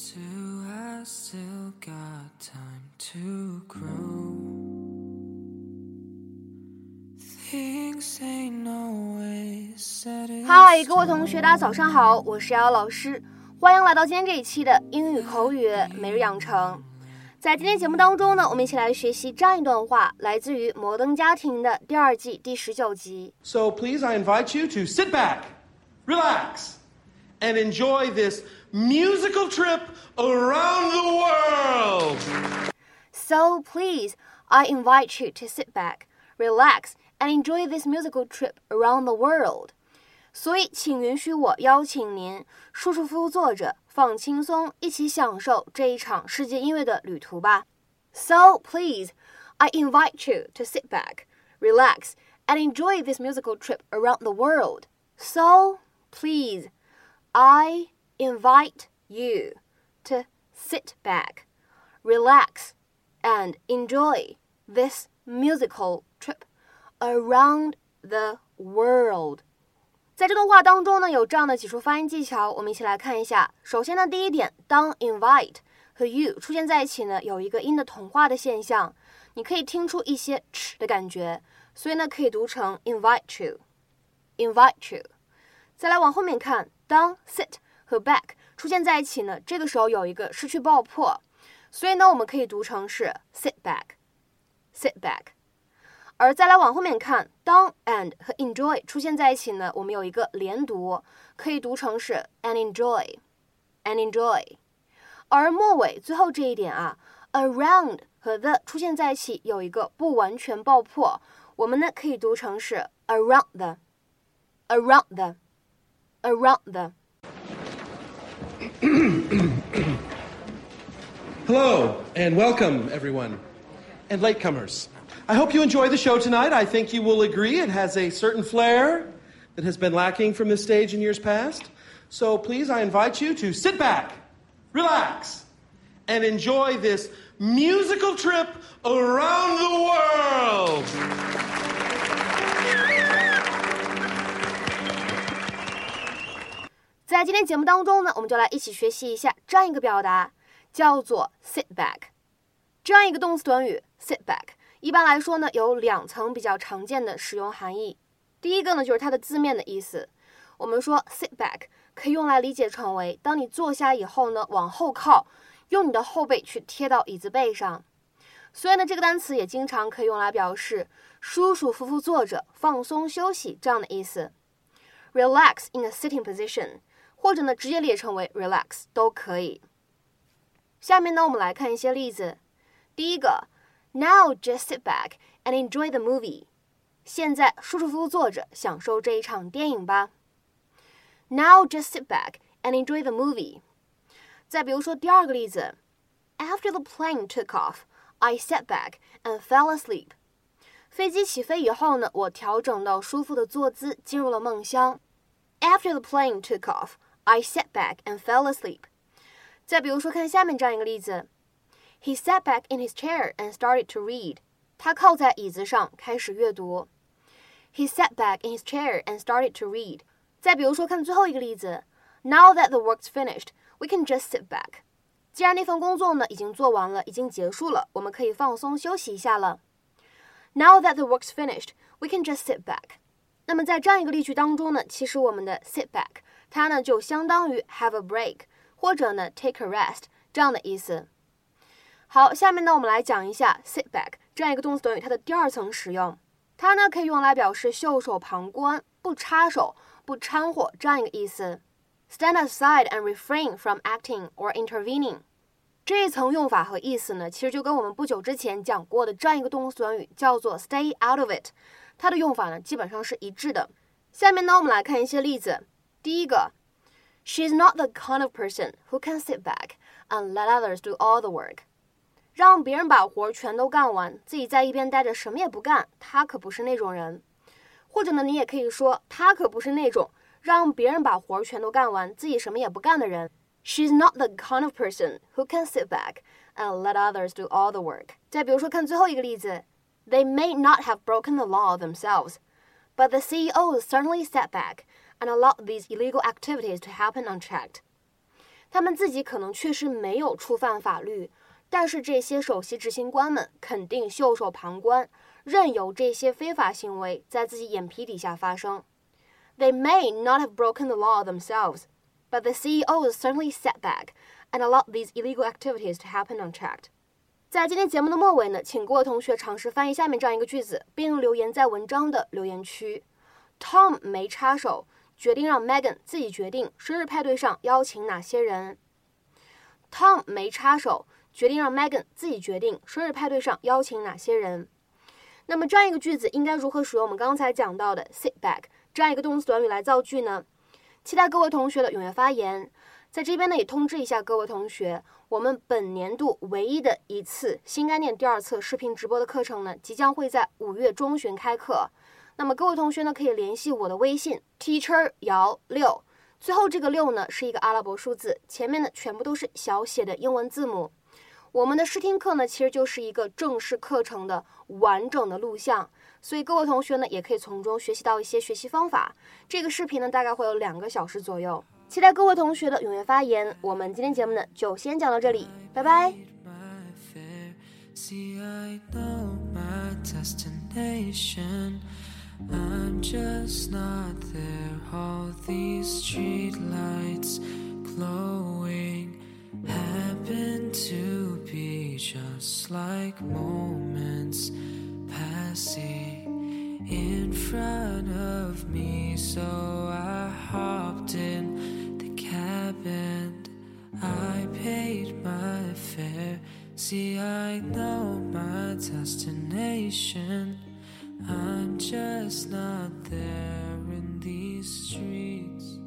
Do I still got time to grow? Things ain't always set in 嗨，各位同学，大家早上好，我是瑶瑶老师，欢迎来到今天这一期的英语口语每日养成。在今天节目当中呢，我们一起来学习这样一段话，来自于《摩登家庭》的第二季第十九集。So please, I invite you to sit back, relax, and enjoy this musical trip around the world. So please, I invite you to sit back, relax, and enjoy this musical trip around the world. 所以，请允许我邀请您舒舒服服坐着，放轻松，一起享受这一场世界音乐的旅途吧。So please, I invite you to sit back, relax, and enjoy this musical trip around the world. So please, I invite you to sit back, relax, and enjoy this musical trip around the world. 在这段话当中呢，有这样的几处发音技巧，我们一起来看一下。首先呢，第一点，当 invite 和 you 出现在一起呢，有一个音的同化的现象，你可以听出一些 ch 的感觉，所以呢，可以读成 invite you，invite you。再来往后面看， 当 sit 和 back 出现在一起呢，这个时候有一个失去爆破，所以呢，我们可以读成是 sit back，sit back。而再来往后面看，当 and 和 enjoy 出现在一起呢，我们有一个连读，可以读成是 and enjoy，and enjoy。而末尾最后这一点啊，around 和 the 出现在一起有一个不完全爆破，我们呢可以读成是 around the，around the the，around the。Hello, and welcome, everyone, and latecomers. I hope you enjoy the show tonight. I think you will agree it has a certain flair that has been lacking from this stage in years past. So please, I invite you to sit back, relax, and enjoy this musical trip around the world. 在今天节目当中呢，我们就来一起学习一下这样一个表达，叫做 sit back。这样一个动词短语 sit back，一般来说呢有两层比较常见的使用含义。第一个呢就是它的字面的意思，我们说 sit back 可以用来理解成为当你坐下以后呢往后靠，用你的后背去贴到椅子背上。所以呢这个单词也经常可以用来表示舒舒服服坐着、放松休息这样的意思。Relax in a sitting position。或者呢，直接列成为 relax 都可以。下面呢，我们来看一些例子。第一个，Now just sit back and enjoy the movie。现在舒舒服服坐着，享受这一场电影吧。Now just sit back and enjoy the movie。再比如说第二个例子，After the plane took off, I sat back and fell asleep。飞机起飞以后呢，我调整到舒服的坐姿，进入了梦乡。After the plane took off, I sat back and fell asleep. 再比如说，看下面这样一个例子：He sat back in his chair and started to read. 他靠在椅子上开始阅读。He sat back in his chair and started to read. 再比如说，看最后一个例子：Now that the work's finished, we can just sit back. 既然那份工作呢已经做完了，已经结束了，我们可以放松休息一下了。Now that the work's finished, we can just sit back. 那么在这样一个例句当中呢，其实我们的 sit back 它呢就相当于 have a break 或者呢 take a rest 这样的意思。好，下面呢我们来讲一下 sit back 这样一个动词短语它的第二层使用，它呢可以用来表示袖手旁观、不插手、不掺和这样一个意思。Stand aside and refrain from acting or intervening。这一层用法和意思呢，其实就跟我们不久之前讲过的这样一个动词短语叫做 stay out of it。它的用法呢，基本上是一致的。下面呢，我们来看一些例子。第一个，She's not the kind of person who can sit back and let others do all the work。让别人把活全都干完，自己在一边待着什么也不干，她可不是那种人。或者呢，你也可以说，她可不是那种让别人把活全都干完，自己什么也不干的人。She's not the kind of person who can sit back and let others do all the work。再比如说，看最后一个例子。They may not have broken the law themselves, but the CEO certainly sat back and allowed these illegal activities to happen unchecked. 他们自己可能确实没有触犯法律，但是这些首席执行官们肯定袖手旁观，任由这些非法行为在自己眼皮底下发生。They may not have broken the law themselves, but the CEOs certainly sat back and allowed these illegal activities to happen unchecked. 在今天节目的末尾呢，请各位同学尝试翻译下面这样一个句子，并留言在文章的留言区。Tom 没插手， 决定让 Megan 自己决定生日派对上邀请哪些人。Tom 没插手，决定让 Megan 自己决定生日派对上邀请哪些人。那么这样一个句子应该如何使用我们刚才讲到的 sit back 这样一个动词短语来造句呢？期待各位同学的踊跃发言。在这边呢，也通知一下各位同学，我们本年度唯一的一次新概念第二册视频直播的课程呢，即将会在五月中旬开课。那么各位同学呢，可以联系我的微信 teacher 姚六，最后这个六呢是一个阿拉伯数字，前面呢全部都是小写的英文字母。我们的试听课呢，其实就是一个正式课程的完整的录像，所以各位同学呢，也可以从中学习到一些学习方法。这个视频呢，大概会有两个小时左右。期待各位同学的踊跃发言。我们今天节目呢，就先讲到这里，拜拜。I'm just not there. All these street lights glowing happen to be just like moments passing in front of me. So I hopped in the cab and I paid my fare. See, I know my destination. I'm just not there in these streets.